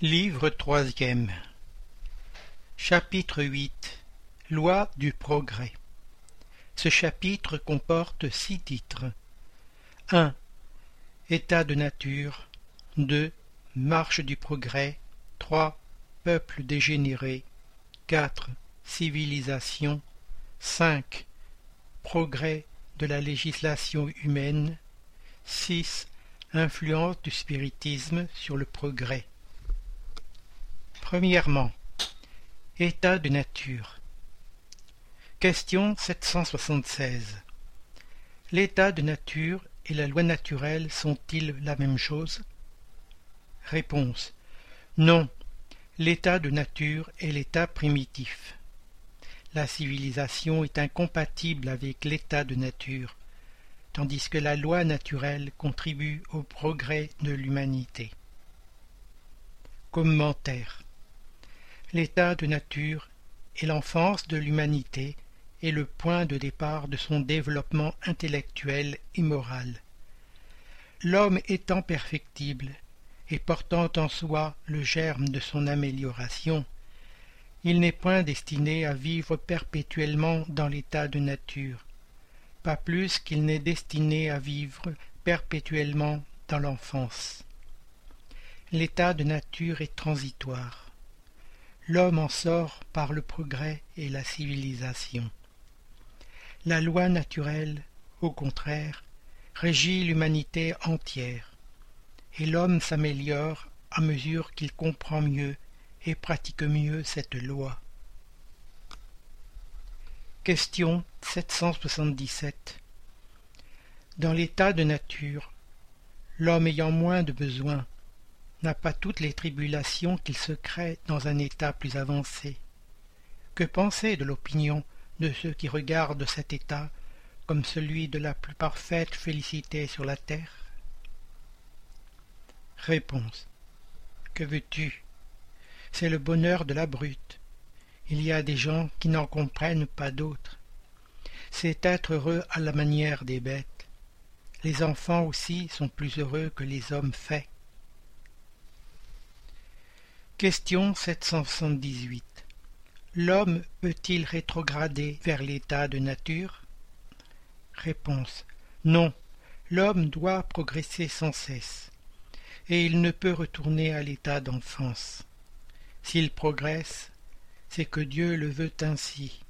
Livre troisième Chapitre 8 Loi du progrès Ce chapitre comporte six titres. 1. État de nature 2. Marche du progrès 3. Peuple dégénéré 4. Civilisation 5. Progrès de la législation humaine 6. Influence du spiritisme sur le progrès Premièrement, état de nature. Question 776. L'état de nature et la loi naturelle sont-ils la même chose? Réponse. Non. L'état de nature est l'état primitif. La civilisation est incompatible avec l'état de nature, tandis que la loi naturelle contribue au progrès de l'humanité. Commentaire l'état de nature et l'enfance de l'humanité est le point de départ de son développement intellectuel et moral. L'homme étant perfectible et portant en soi le germe de son amélioration, il n'est point destiné à vivre perpétuellement dans l'état de nature, pas plus qu'il n'est destiné à vivre perpétuellement dans l'enfance. L'état de nature est transitoire l'homme en sort par le progrès et la civilisation. La loi naturelle, au contraire, régit l'humanité entière, et l'homme s'améliore à mesure qu'il comprend mieux et pratique mieux cette loi. Question 777 Dans l'état de nature, l'homme ayant moins de besoins, n'a pas toutes les tribulations qu'il se crée dans un état plus avancé. Que penser de l'opinion de ceux qui regardent cet état comme celui de la plus parfaite félicité sur la terre? Réponse. Que veux-tu? C'est le bonheur de la brute. Il y a des gens qui n'en comprennent pas d'autres. C'est être heureux à la manière des bêtes. Les enfants aussi sont plus heureux que les hommes faits. Question 778. L'homme peut-il rétrograder vers l'état de nature? Réponse. Non, l'homme doit progresser sans cesse, et il ne peut retourner à l'état d'enfance. S'il progresse, c'est que Dieu le veut ainsi.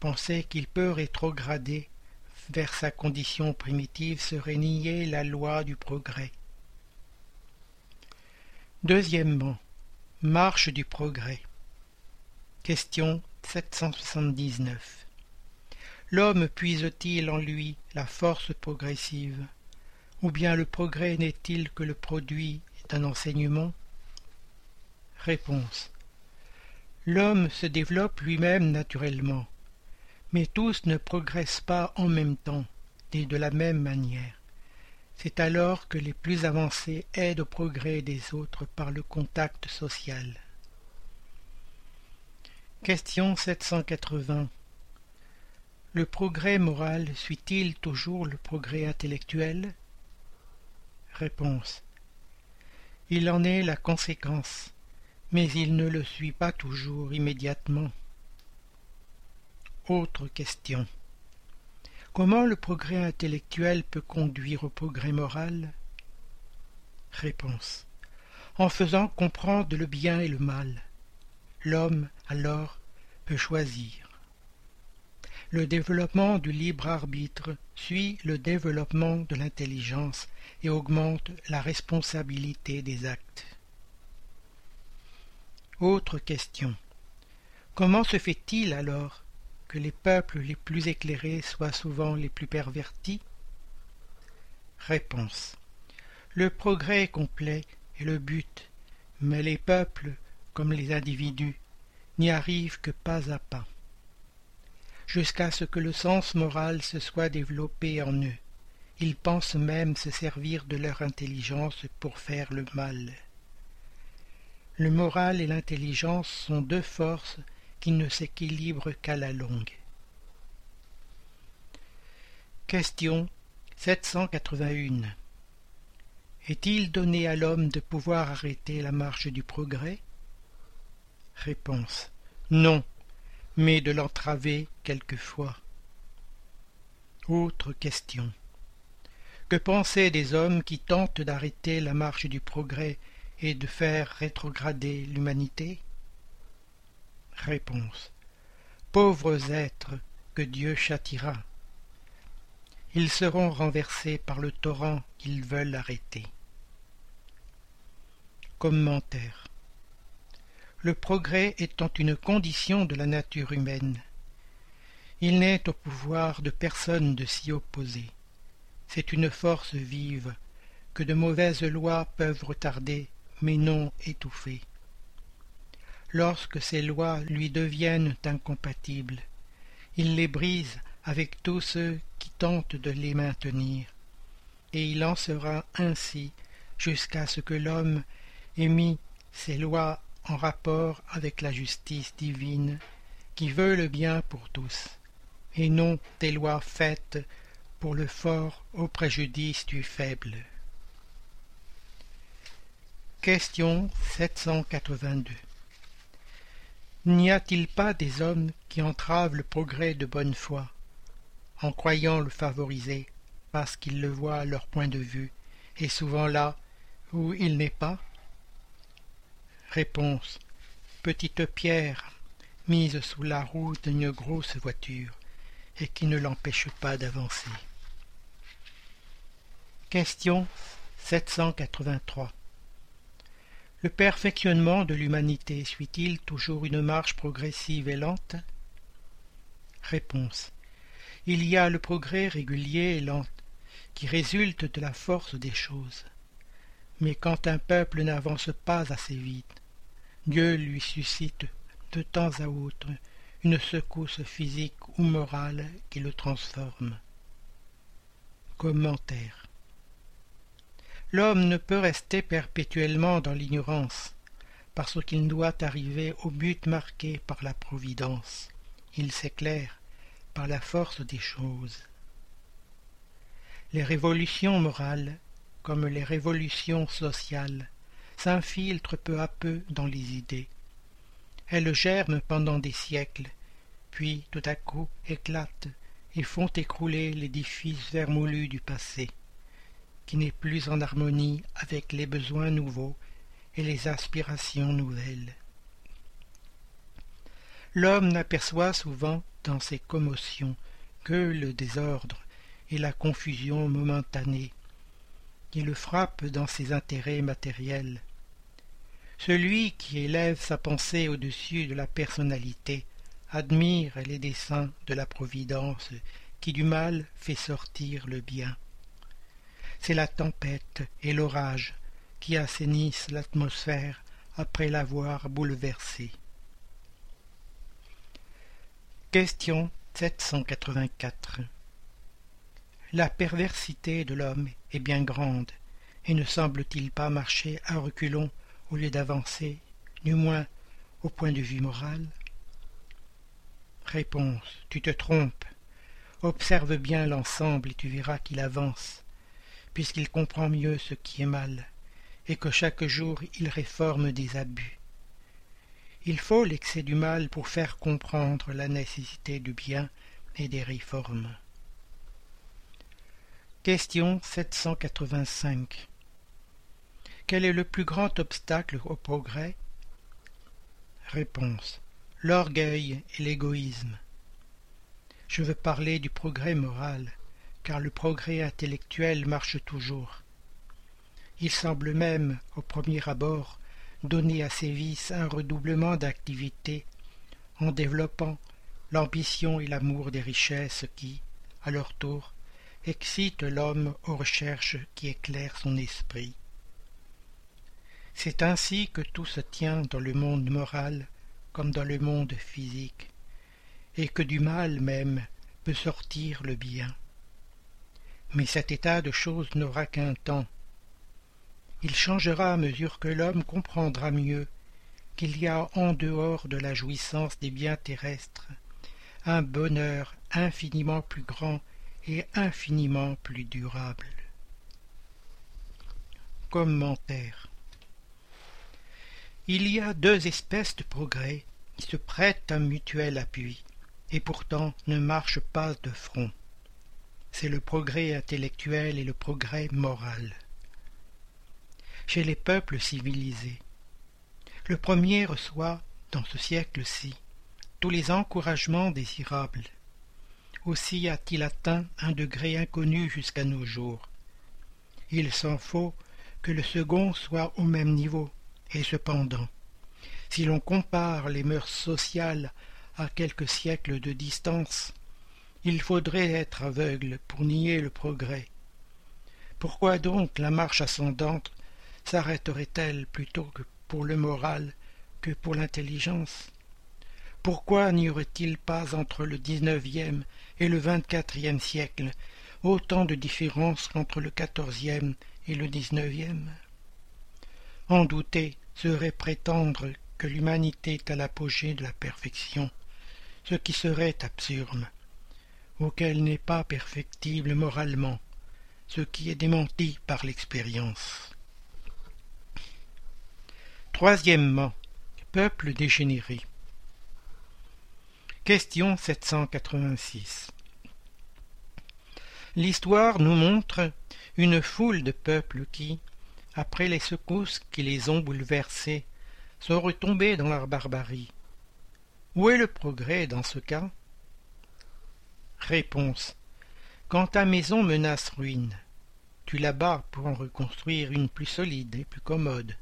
Penser qu'il peut rétrograder vers sa condition primitive serait nier la loi du progrès. Deuxièmement, marche du progrès. Question 779. L'homme puise-t-il en lui la force progressive? Ou bien le progrès n'est-il que le produit d'un enseignement? Réponse. L'homme se développe lui-même naturellement, mais tous ne progressent pas en même temps et de la même manière. C'est alors que les plus avancés aident au progrès des autres par le contact social. Question 780 Le progrès moral suit-il toujours le progrès intellectuel? Réponse Il en est la conséquence, mais il ne le suit pas toujours immédiatement. Autre question. Comment le progrès intellectuel peut conduire au progrès moral? Réponse. En faisant comprendre le bien et le mal. L'homme, alors, peut choisir. Le développement du libre arbitre suit le développement de l'intelligence et augmente la responsabilité des actes. Autre question. Comment se fait-il alors que les peuples les plus éclairés soient souvent les plus pervertis Réponse. Le progrès complet est le but, mais les peuples, comme les individus, n'y arrivent que pas à pas, jusqu'à ce que le sens moral se soit développé en eux. Ils pensent même se servir de leur intelligence pour faire le mal. Le moral et l'intelligence sont deux forces qui ne s'équilibre qu'à la longue. Question 781. Est-il donné à l'homme de pouvoir arrêter la marche du progrès? Réponse. Non, mais de l'entraver quelquefois. Autre question. Que penser des hommes qui tentent d'arrêter la marche du progrès et de faire rétrograder l'humanité? Réponse. Pauvres êtres que Dieu châtira. Ils seront renversés par le torrent qu'ils veulent arrêter. Commentaire Le progrès étant une condition de la nature humaine, il n'est au pouvoir de personne de s'y opposer. C'est une force vive que de mauvaises lois peuvent retarder, mais non étouffer. Lorsque ces lois lui deviennent incompatibles, il les brise avec tous ceux qui tentent de les maintenir, et il en sera ainsi jusqu'à ce que l'homme ait mis ces lois en rapport avec la justice divine qui veut le bien pour tous, et non des lois faites pour le fort au préjudice du faible. Question 782 N'y a-t-il pas des hommes qui entravent le progrès de bonne foi en croyant le favoriser, parce qu'ils le voient à leur point de vue, et souvent là où il n'est pas? Réponse. Petite pierre mise sous la roue d'une grosse voiture, et qui ne l'empêche pas d'avancer. Question 783 Le perfectionnement de l'humanité suit-il toujours une marche progressive et lente? Réponse il y a le progrès régulier et lent qui résulte de la force des choses. Mais quand un peuple n'avance pas assez vite, Dieu lui suscite de temps à autre une secousse physique ou morale qui le transforme. Commentaire L'homme ne peut rester perpétuellement dans l'ignorance, parce qu'il doit arriver au but marqué par la Providence. Il s'éclaire, par la force des choses. Les révolutions morales, comme les révolutions sociales, s'infiltrent peu à peu dans les idées. Elles germent pendant des siècles, puis tout à coup éclatent et font écrouler l'édifice vermoulu du passé, qui n'est plus en harmonie avec les besoins nouveaux et les aspirations nouvelles. L'homme n'aperçoit souvent dans ces commotions que le désordre et la confusion momentanée qui le frappent dans ses intérêts matériels. Celui qui élève sa pensée au-dessus de la personnalité admire les desseins de la Providence qui du mal fait sortir le bien. C'est la tempête et l'orage qui assainissent l'atmosphère après l'avoir bouleversée. Question 784 La perversité de l'homme est bien grande, et ne semble-t-il pas marcher à reculons au lieu d'avancer, du moins au point de vue moral? Réponse Tu te trompes. Observe bien l'ensemble et tu verras qu'il avance, puisqu'il comprend mieux ce qui est mal, et que chaque jour il réforme des abus. Il faut l'excès du mal pour faire comprendre la nécessité du bien et des réformes. Question 785 Quel est le plus grand obstacle au progrès? Réponse L'orgueil et l'égoïsme. Je veux parler du progrès moral, car le progrès intellectuel marche toujours. Il semble même, au premier abord, donner à ces vices un redoublement d'activité en développant l'ambition et l'amour des richesses qui, à leur tour, excitent l'homme aux recherches qui éclairent son esprit. C'est ainsi que tout se tient dans le monde moral comme dans le monde physique, et que du mal même peut sortir le bien. Mais cet état de choses n'aura qu'un temps, il changera à mesure que l'homme comprendra mieux qu'il y a en dehors de la jouissance des biens terrestres un bonheur infiniment plus grand et infiniment plus durable. Commentaire Il y a deux espèces de progrès qui se prêtent à mutuel appui, et pourtant ne marchent pas de front. C'est le progrès intellectuel et le progrès moral. Chez les peuples civilisés, le premier reçoit, dans ce siècle-ci, tous les encouragements désirables. Aussi a-t-il atteint un degré inconnu jusqu'à nos jours. Il s'en faut que le second soit au même niveau, et cependant, si l'on compare les mœurs sociales à quelques siècles de distance, il faudrait être aveugle pour nier le progrès. Pourquoi donc la marche ascendante s'arrêterait-elle plutôt que pour le moral que pour l'intelligence? Pourquoi n'y aurait-il pas entre le dix-neuvième et le vingt-quatrième siècle autant de différence qu'entre le quatorzième et le dix-neuvième? En douter serait prétendre que l'humanité est à l'apogée de la perfection, ce qui serait absurde auquel n'est pas perfectible moralement, ce qui est démenti par l'expérience. Troisièmement, peuple dégénéré. Question 786. L'histoire nous montre une foule de peuples qui, après les secousses qui les ont bouleversés, sont retombés dans leur barbarie. Où est le progrès dans ce cas? Réponse. Quand ta maison menace ruine, tu la bats pour en reconstruire une plus solide et plus commode.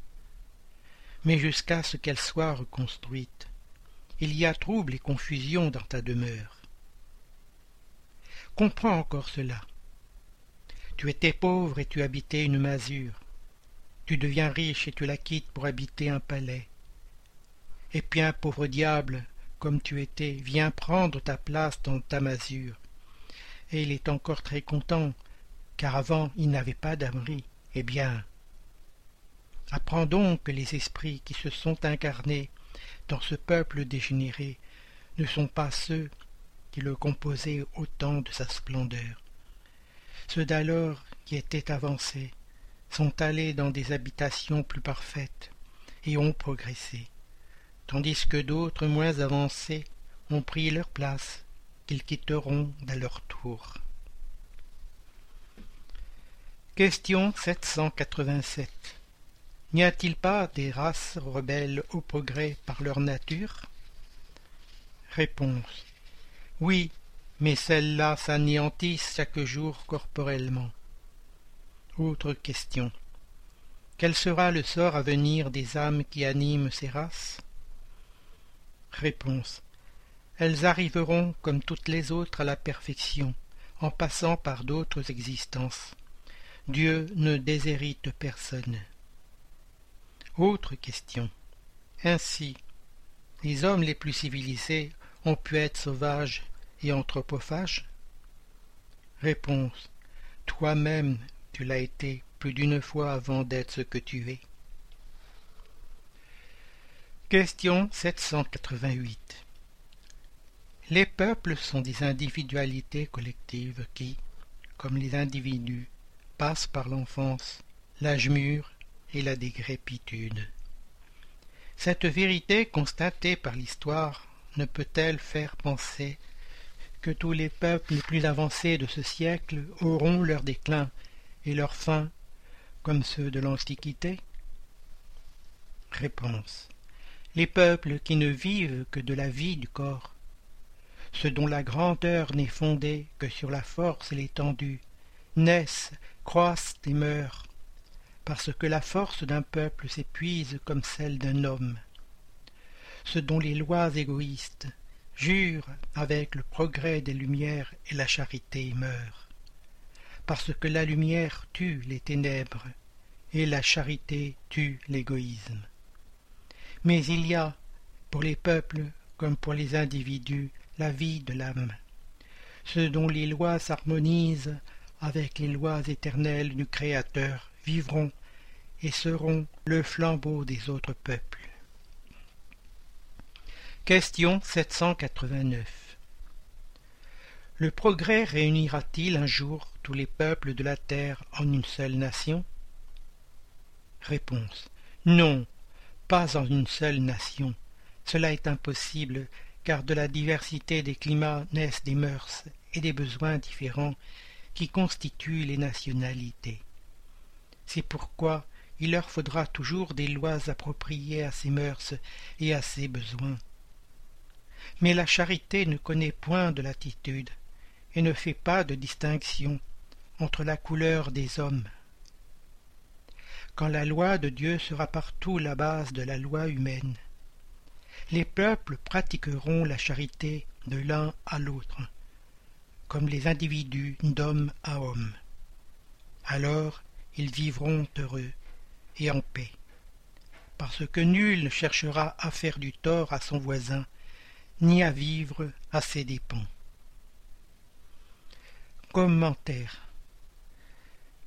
Mais jusqu'à ce qu'elle soit reconstruite, il y a trouble et confusion dans ta demeure. Comprends encore cela. Tu étais pauvre et tu habitais une masure. Tu deviens riche et tu la quittes pour habiter un palais. Et puis un pauvre diable, comme tu étais, viens prendre ta place dans ta masure. Et il est encore très content, car avant il n'avait pas d'abri. Eh bien, apprends donc que les esprits qui se sont incarnés dans ce peuple dégénéré ne sont pas ceux qui le composaient au temps de sa splendeur. Ceux d'alors qui étaient avancés sont allés dans des habitations plus parfaites et ont progressé tandis que d'autres moins avancés ont pris leur place, qu'ils quitteront à leur tour. Question 787. N'y a-t-il pas des races rebelles au progrès par leur nature? Réponse. Oui, mais celles-là s'anéantissent chaque jour corporellement. Autre question. Quel sera le sort à venir des âmes qui animent ces races? Réponse. Elles arriveront, comme toutes les autres, à la perfection, en passant par d'autres existences. Dieu ne déshérite personne. Autre question. Ainsi, les hommes les plus civilisés ont pu être sauvages et anthropophages? Réponse. Toi-même, tu l'as été plus d'une fois avant d'être ce que tu es. Question 788 Les peuples sont des individualités collectives qui, comme les individus, passent par l'enfance, l'âge mûr et la dégrépitude. Cette vérité constatée par l'histoire ne peut-elle faire penser que tous les peuples les plus avancés de ce siècle auront leur déclin et leur fin comme ceux de l'Antiquité? Réponse les peuples qui ne vivent que de la vie du corps, ceux dont la grandeur n'est fondée que sur la force et l'étendue, naissent, croissent et meurent, parce que la force d'un peuple s'épuise comme celle d'un homme. Ceux dont les lois égoïstes jurent avec le progrès des lumières et la charité meurent, parce que la lumière tue les ténèbres et la charité tue l'égoïsme. Mais il y a, pour les peuples comme pour les individus, la vie de l'âme, ceux dont les lois s'harmonisent avec les lois éternelles du Créateur vivront et seront le flambeau des autres peuples. Question 789 Le progrès réunira-t-il un jour tous les peuples de la terre en une seule nation? Réponse. Non, pas en une seule nation. Cela est impossible, car de la diversité des climats naissent des mœurs et des besoins différents qui constituent les nationalités. C'est pourquoi il leur faudra toujours des lois appropriées à ces mœurs et à ces besoins. Mais la charité ne connaît point de latitude et ne fait pas de distinction entre la couleur des hommes. Quand la loi de Dieu sera partout la base de la loi humaine, les peuples pratiqueront la charité de l'un à l'autre, comme les individus d'homme à homme. Alors ils vivront heureux et en paix, parce que nul ne cherchera à faire du tort à son voisin, ni à vivre à ses dépens. Commentaire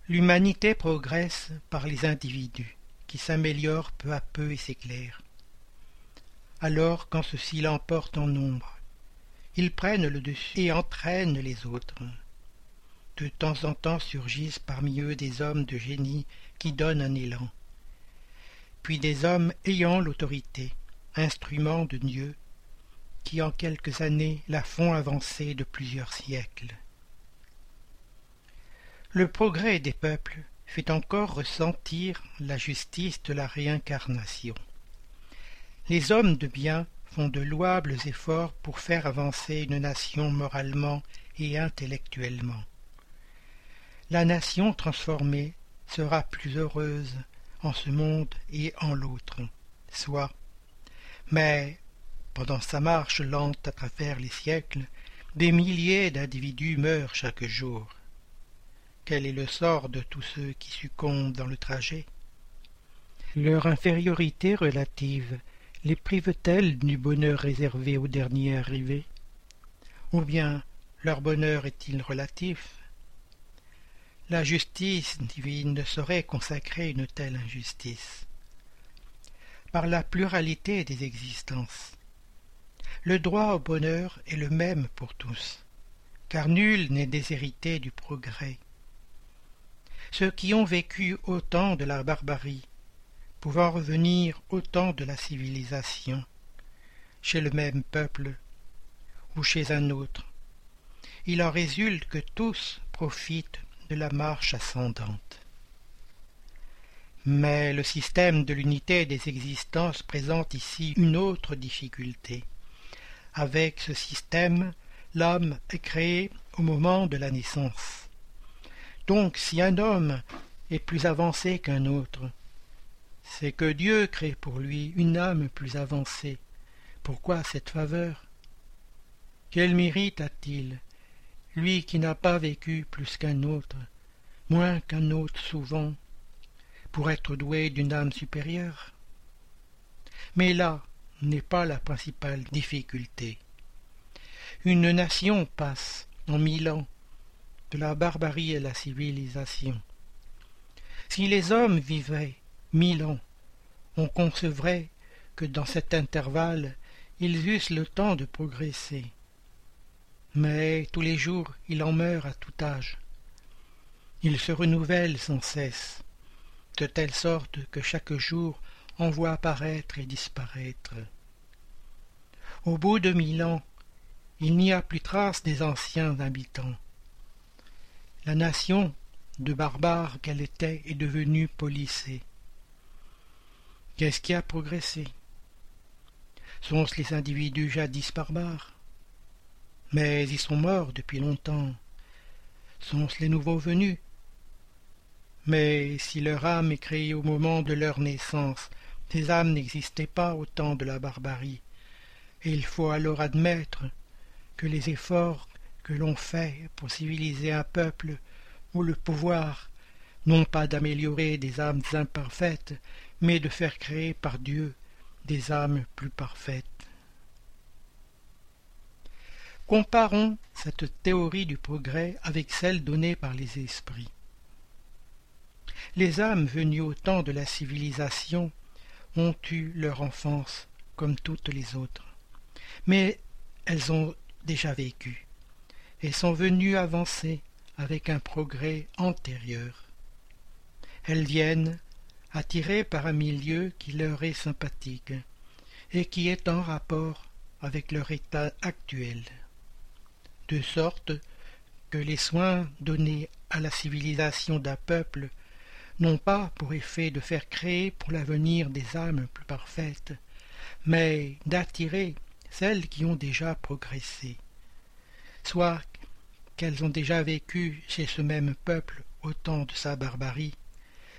L'humanité progresse par les individus, qui s'améliorent peu à peu et s'éclairent. Alors, quand ceux-ci l'emportent en nombre, ils prennent le dessus et entraînent les autres. De temps en temps surgissent parmi eux des hommes de génie qui donnent un élan puis des hommes ayant l'autorité, instruments de Dieu, qui en quelques années la font avancer de plusieurs siècles. Le progrès des peuples fait encore ressentir la justice de la réincarnation. Les hommes de bien font de louables efforts pour faire avancer une nation moralement et intellectuellement. La nation transformée sera plus heureuse en ce monde et en l'autre, soit. Mais, pendant sa marche lente à travers les siècles, des milliers d'individus meurent chaque jour. Quel est le sort de tous ceux qui succombent dans le trajet? Leur infériorité relative les prive-t-elle du bonheur réservé aux derniers arrivés? Ou bien leur bonheur est-il relatif? La justice divine ne saurait consacrer une telle injustice. Par la pluralité des existences, le droit au bonheur est le même pour tous, car nul n'est déshérité du progrès. Ceux qui ont vécu au temps de la barbarie, pouvant revenir au temps de la civilisation, chez le même peuple ou chez un autre, il en résulte que tous profitent de la marche ascendante. Mais le système de l'unité des existences présente ici une autre difficulté. Avec ce système, l'homme est créé au moment de la naissance. Donc si un homme est plus avancé qu'un autre, c'est que Dieu crée pour lui une âme plus avancée. Pourquoi cette faveur? Quel mérite a-t-il lui qui n'a pas vécu plus qu'un autre, moins qu'un autre souvent, pour être doué d'une âme supérieure? Mais là n'est pas la principale difficulté. Une nation passe, en mille ans, la barbarie à la civilisation. Si les hommes vivaient mille ans, on concevrait que dans cet intervalle ils eussent le temps de progresser mais tous les jours il en meurt à tout âge. Il se renouvelle sans cesse, de telle sorte que chaque jour en voit apparaître et disparaître. Au bout de mille ans, il n'y a plus trace des anciens habitants. La nation, de barbares qu'elle était, est devenue policée. Qu'est-ce qui a progressé? Sont-ce les individus jadis barbares? Mais ils sont morts depuis longtemps. Sont-ce les nouveaux venus? Mais si leur âme est créée au moment de leur naissance, ces âmes n'existaient pas au temps de la barbarie, et il faut alors admettre que les efforts que l'on fait pour civiliser un peuple ont le pouvoir non pas d'améliorer des âmes imparfaites, mais de faire créer par Dieu des âmes plus parfaites. Comparons cette théorie du progrès avec celle donnée par les esprits. Les âmes venues au temps de la civilisation ont eu leur enfance comme toutes les autres, mais elles ont déjà vécu et sont venues avancer avec un progrès antérieur. Elles viennent attirés par un milieu qui leur est sympathique et qui est en rapport avec leur état actuel. De sorte que les soins donnés à la civilisation d'un peuple n'ont pas pour effet de faire créer pour l'avenir des âmes plus parfaites, mais d'attirer celles qui ont déjà progressé, soit qu'elles ont déjà vécu chez ce même peuple au temps de sa barbarie,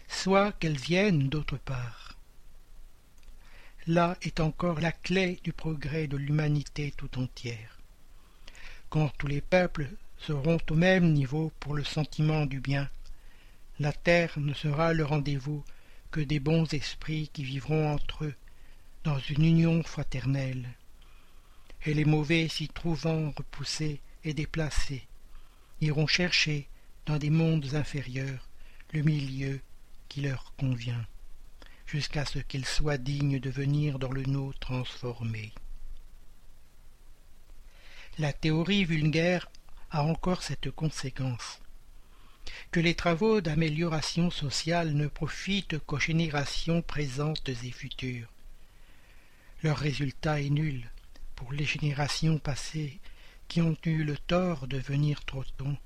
soit qu'elles viennent d'autre part. Là est encore la clé du progrès de l'humanité tout entière. Quand tous les peuples seront au même niveau pour le sentiment du bien, la terre ne sera le rendez-vous que des bons esprits qui vivront entre eux dans une union fraternelle, et les mauvais s'y trouvant repoussés et déplacés iront chercher dans des mondes inférieurs le milieu qui leur convient, jusqu'à ce qu'ils soient dignes de venir dans le nôtre transformé. La théorie vulgaire a encore cette conséquence que les travaux d'amélioration sociale ne profitent qu'aux générations présentes et futures. Leur résultat est nul pour les générations passées qui ont eu le tort de venir trop tôt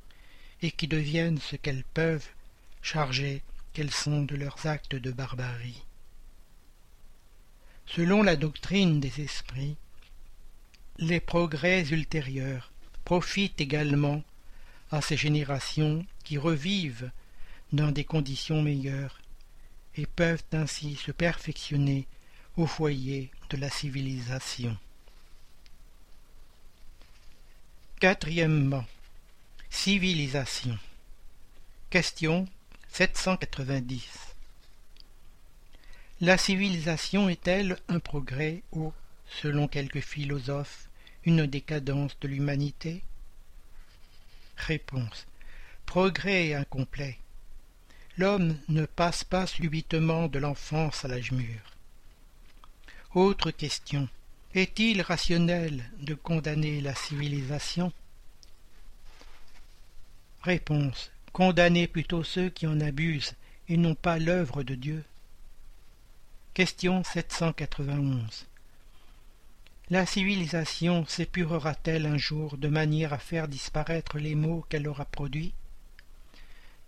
et qui deviennent ce qu'elles peuvent, chargées qu'elles sont de leurs actes de barbarie. Selon la doctrine des esprits, les progrès ultérieurs profitent également à ces générations qui revivent dans des conditions meilleures et peuvent ainsi se perfectionner au foyer de la civilisation. Quatrièmement, civilisation. Question 790. La civilisation est-elle un progrès ou, selon quelques philosophes, une décadence de l'humanité? Réponse. Progrès incomplet. L'homme ne passe pas subitement de l'enfance à l'âge mûr. Autre question. Est-il rationnel de condamner la civilisation? Réponse. Condamner plutôt ceux qui en abusent et non pas l'œuvre de Dieu. Question 791. La civilisation s'épurera-t-elle un jour de manière à faire disparaître les maux qu'elle aura produits?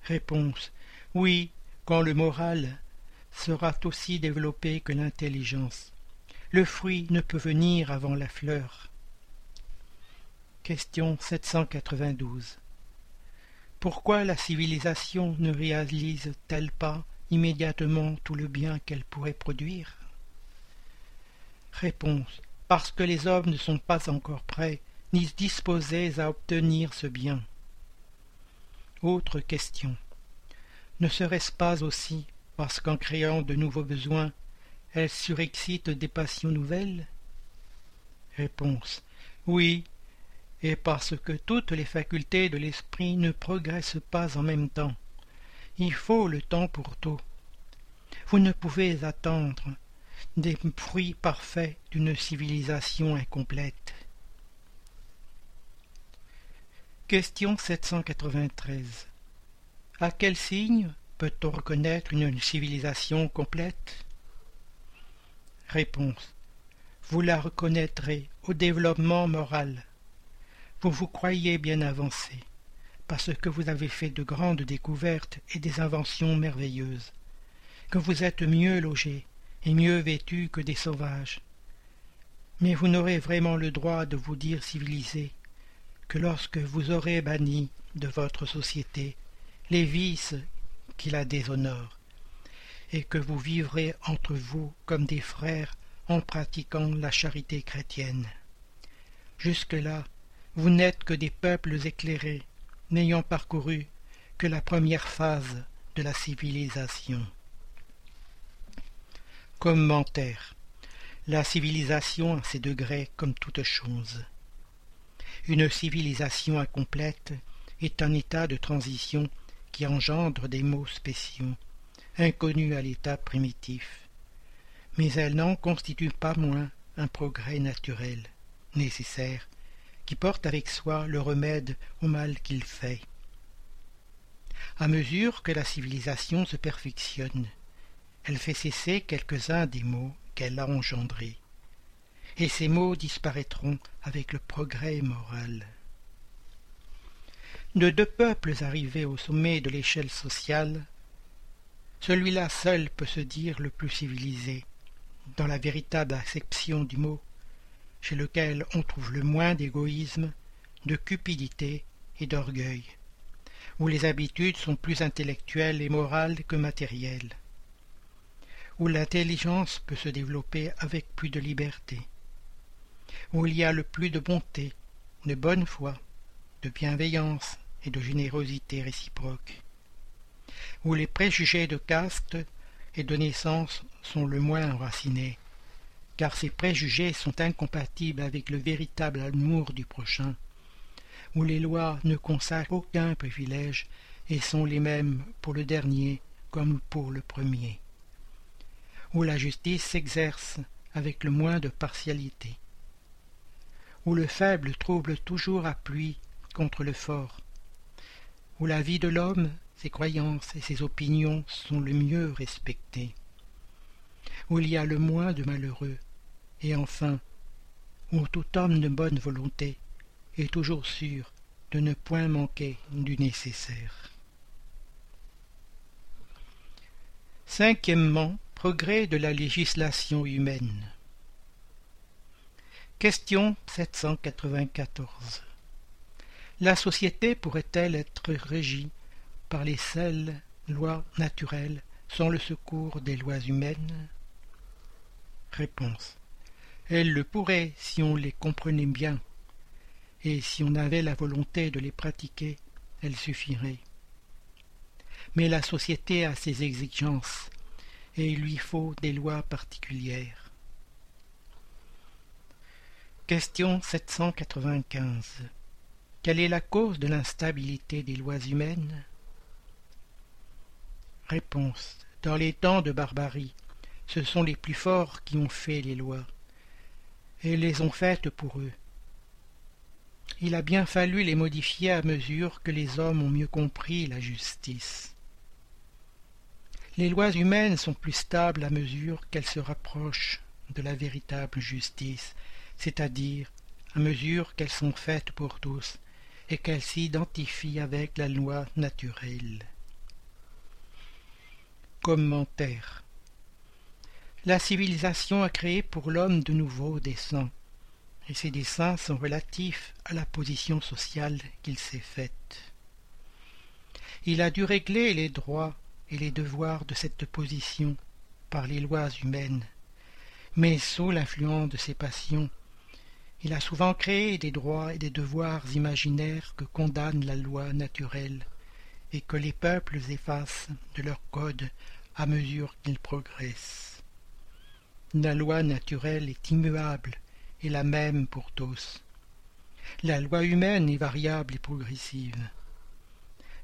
Réponse. Oui, quand le moral sera aussi développé que l'intelligence. Le fruit ne peut venir avant la fleur. Question 792. Pourquoi la civilisation ne réalise-t-elle pas immédiatement tout le bien qu'elle pourrait produire? Réponse. Parce que les hommes ne sont pas encore prêts ni disposés à obtenir ce bien. Autre question. Ne serait-ce pas aussi parce qu'en créant de nouveaux besoins, elle surexcite des passions nouvelles? Réponse. Oui, et parce que toutes les facultés de l'esprit ne progressent pas en même temps. Il faut le temps pour tout. Vous ne pouvez attendre des fruits parfaits d'une civilisation incomplète. Question 793. À quel signe peut-on reconnaître une civilisation complète? Réponse. Vous la reconnaîtrez au développement moral. Vous vous croyez bien avancé, parce que vous avez fait de grandes découvertes et des inventions merveilleuses, que vous êtes mieux logé et mieux vêtu que des sauvages. Mais vous n'aurez vraiment le droit de vous dire civilisé que lorsque vous aurez banni de votre société les vices qui la déshonorent, et que vous vivrez entre vous comme des frères en pratiquant la charité chrétienne. Jusque-là, vous n'êtes que des peuples éclairés, n'ayant parcouru que la première phase de la civilisation. Commentaire. La civilisation a ses degrés comme toute chose. Une civilisation incomplète est un état de transition qui engendre des maux spéciaux inconnue à l'état primitif, mais elle n'en constitue pas moins un progrès naturel, nécessaire, qui porte avec soi le remède au mal qu'il fait. À mesure que la civilisation se perfectionne, elle fait cesser quelques-uns des maux qu'elle a engendrés, et ces maux disparaîtront avec le progrès moral. De deux peuples arrivés au sommet de l'échelle sociale, celui-là seul peut se dire le plus civilisé, dans la véritable acception du mot, chez lequel on trouve le moins d'égoïsme, de cupidité et d'orgueil, où les habitudes sont plus intellectuelles et morales que matérielles, où l'intelligence peut se développer avec plus de liberté, où il y a le plus de bonté, de bonne foi, de bienveillance et de générosité réciproque, où les préjugés de caste et de naissance sont le moins enracinés, car ces préjugés sont incompatibles avec le véritable amour du prochain, où les lois ne consacrent aucun privilège et sont les mêmes pour le dernier comme pour le premier, où la justice s'exerce avec le moins de partialité, où le faible trouble toujours appui contre le fort, où la vie de l'homme, ses croyances et ses opinions sont le mieux respectées, où il y a le moins de malheureux, et enfin, où tout homme de bonne volonté est toujours sûr de ne point manquer du nécessaire. Cinquièmement, progrès de la législation humaine. Question 794. La société pourrait-elle être régie par les seules lois naturelles sans le secours des lois humaines Réponse. Elle le pourrait si on les comprenait bien, et si on avait la volonté de les pratiquer, elle suffirait. Mais la société a ses exigences, et il lui faut des lois particulières. Question 795 quelle est la cause de l'instabilité des lois humaines? Dans les temps de barbarie, ce sont les plus forts qui ont fait les lois, et les ont faites pour eux. Il a bien fallu les modifier à mesure que les hommes ont mieux compris la justice. Les lois humaines sont plus stables à mesure qu'elles se rapprochent de la véritable justice, c'est-à-dire à mesure qu'elles sont faites pour tous et qu'elle s'identifie avec la loi naturelle. Commentaire La civilisation a créé pour l'homme de nouveaux desseins, et ces desseins sont relatifs à la position sociale qu'il s'est faite. Il a dû régler les droits et les devoirs de cette position par les lois humaines, mais sous l'influence de ses passions il a souvent créé des droits et des devoirs imaginaires que condamne la loi naturelle et que les peuples effacent de leur code à mesure qu'ils progressent. La loi naturelle est immuable et la même pour tous. La loi humaine est variable et progressive.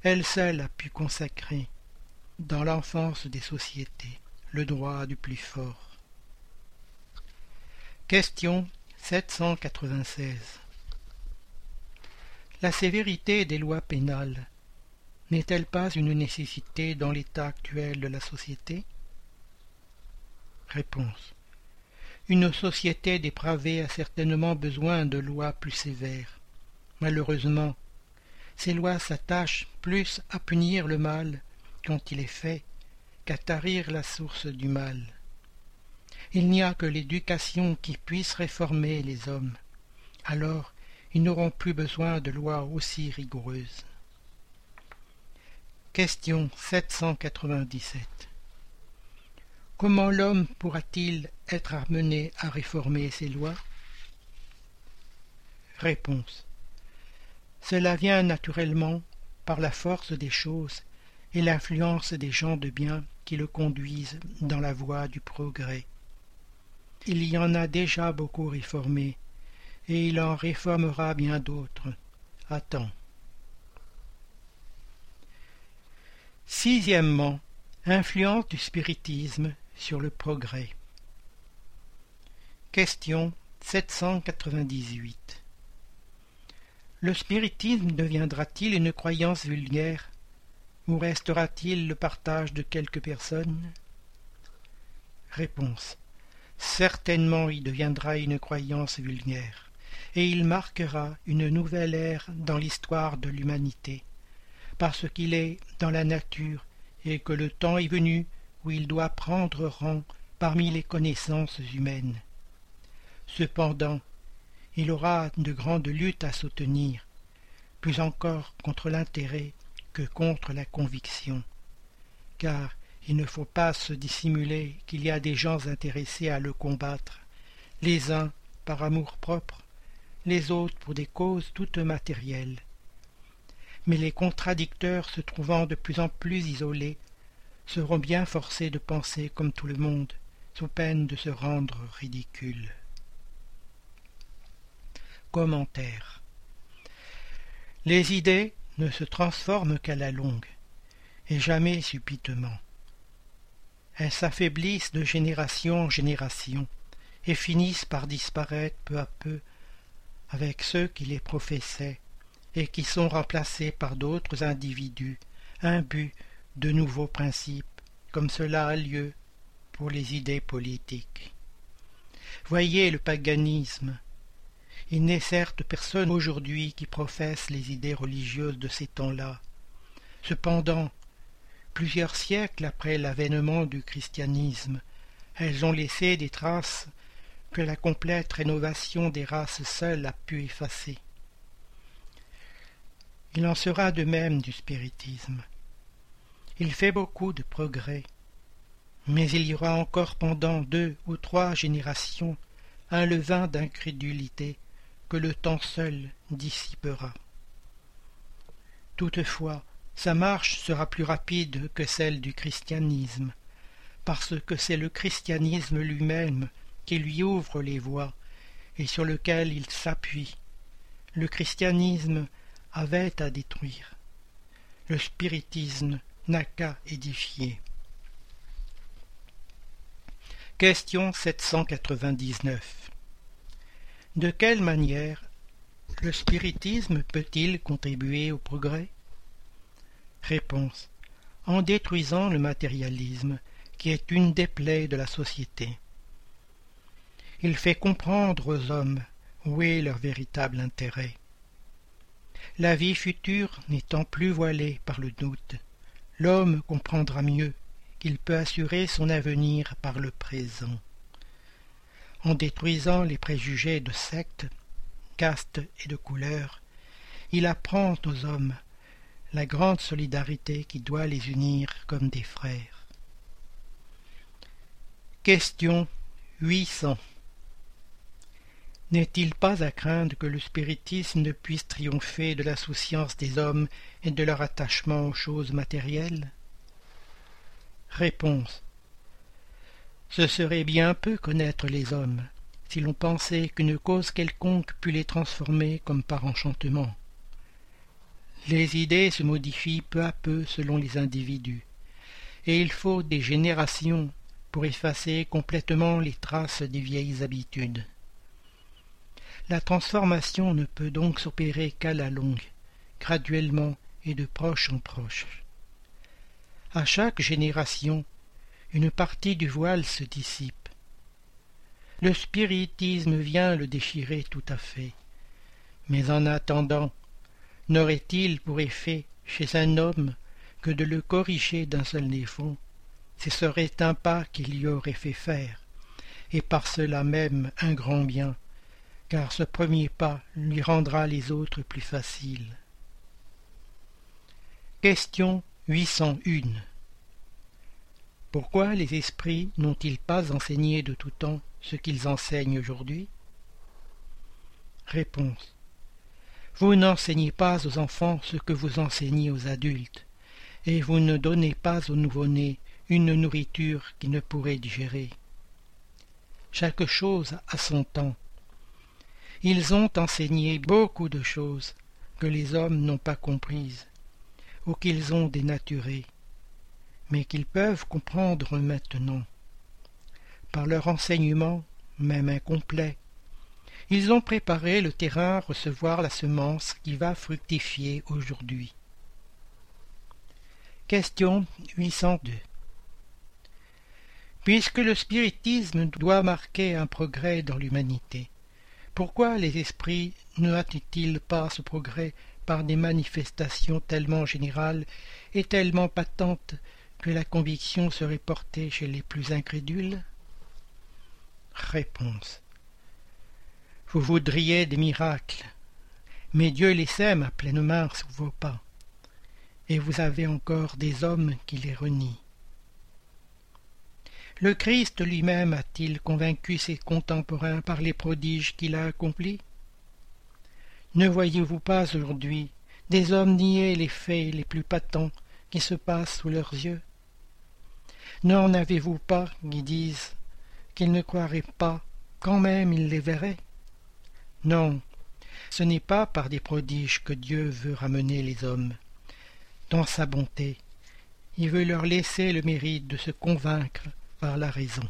Elle seule a pu consacrer, dans l'enfance des sociétés, le droit du plus fort. Question 796. La sévérité des lois pénales n'est-elle pas une nécessité dans l'état actuel de la société? Réponse. Une société dépravée a certainement besoin de lois plus sévères. Malheureusement, ces lois s'attachent plus à punir le mal quand il est fait qu'à tarir la source du mal. Il n'y a que l'éducation qui puisse réformer les hommes. Alors, ils n'auront plus besoin de lois aussi rigoureuses. Question 797 Comment l'homme pourra-t-il être amené à réformer ses lois? Réponse Cela vient naturellement par la force des choses et l'influence des gens de bien qui le conduisent dans la voie du progrès il y en a déjà beaucoup réformés, et il en réformera bien d'autres. Attends. Sixièmement, influence du spiritisme sur le progrès. Question 798. Le spiritisme deviendra-t-il une croyance vulgaire ou restera-t-il le partage de quelques personnes? Réponse. Certainement il deviendra une croyance vulgaire, et il marquera une nouvelle ère dans l'histoire de l'humanité, parce qu'il est dans la nature et que le temps est venu où il doit prendre rang parmi les connaissances humaines. Cependant, il aura de grandes luttes à soutenir, plus encore contre l'intérêt que contre la conviction, car il ne faut pas se dissimuler qu'il y a des gens intéressés à le combattre, les uns par amour-propre, les autres pour des causes toutes matérielles. Mais les contradicteurs se trouvant de plus en plus isolés seront bien forcés de penser comme tout le monde, sous peine de se rendre ridicules. Commentaire Les idées ne se transforment qu'à la longue, et jamais subitement. Elles s'affaiblissent de génération en génération, et finissent par disparaître peu à peu avec ceux qui les professaient, et qui sont remplacés par d'autres individus, imbus de nouveaux principes, comme cela a lieu pour les idées politiques. Voyez le paganisme. Il n'est certes personne aujourd'hui qui professe les idées religieuses de ces temps-là. Cependant, plusieurs siècles après l'avènement du christianisme, elles ont laissé des traces que la complète rénovation des races seule a pu effacer. Il en sera de même du spiritisme. Il fait beaucoup de progrès, mais il y aura encore pendant deux ou trois générations un levain d'incrédulité que le temps seul dissipera. Toutefois, sa marche sera plus rapide que celle du christianisme, parce que c'est le christianisme lui-même qui lui ouvre les voies et sur lequel il s'appuie. Le christianisme avait à détruire. Le spiritisme n'a qu'à édifier. Question 799 De quelle manière le spiritisme peut-il contribuer au progrès? Réponse En détruisant le matérialisme, qui est une des plaies de la société. Il fait comprendre aux hommes où est leur véritable intérêt. La vie future n'étant plus voilée par le doute, l'homme comprendra mieux qu'il peut assurer son avenir par le présent. En détruisant les préjugés de secte, caste et de couleur, il apprend aux hommes la grande solidarité qui doit les unir comme des frères. Question 800 N'est-il pas à craindre que le spiritisme ne puisse triompher de la souciance des hommes et de leur attachement aux choses matérielles? Réponse. Ce serait bien peu connaître les hommes, si l'on pensait qu'une cause quelconque pût les transformer comme par enchantement. Les idées se modifient peu à peu selon les individus, et il faut des générations pour effacer complètement les traces des vieilles habitudes. La transformation ne peut donc s'opérer qu'à la longue, graduellement et de proche en proche. À chaque génération, une partie du voile se dissipe. Le spiritisme vient le déchirer tout à fait. Mais en attendant, n'aurait-il pour effet chez un homme que de le corriger d'un seul défaut? Ce serait un pas qu'il y aurait fait faire, et par cela même un grand bien, car ce premier pas lui rendra les autres plus faciles. Question Pourquoi les esprits n'ont-ils pas enseigné de tout temps ce qu'ils enseignent aujourd'hui? Réponse. Vous n'enseignez pas aux enfants ce que vous enseignez aux adultes, et vous ne donnez pas aux nouveau-nés une nourriture qui ne pourrait digérer. Chaque chose a son temps. Ils ont enseigné beaucoup de choses que les hommes n'ont pas comprises ou qu'ils ont dénaturé, mais qu'ils peuvent comprendre maintenant. Par leur enseignement, même incomplet, ils ont préparé le terrain à recevoir la semence qui va fructifier aujourd'hui. Question 802 Puisque le spiritisme doit marquer un progrès dans l'humanité, pourquoi les esprits ne hâtent-ils pas ce progrès par des manifestations tellement générales et tellement patentes que la conviction serait portée chez les plus incrédules? Réponse. Vous voudriez des miracles, mais Dieu les sème à pleine main sous vos pas, et vous avez encore des hommes qui les renient. Le Christ lui-même a-t-il convaincu ses contemporains par les prodiges qu'il a accomplis? Ne voyez-vous pas aujourd'hui des hommes nier les faits les plus patents qui se passent sous leurs yeux? N'en avez-vous pas qui disent qu'ils ne croiraient pas quand même ils les verraient? Non, ce n'est pas par des prodiges que Dieu veut ramener les hommes. Dans sa bonté, il veut leur laisser le mérite de se convaincre par la raison.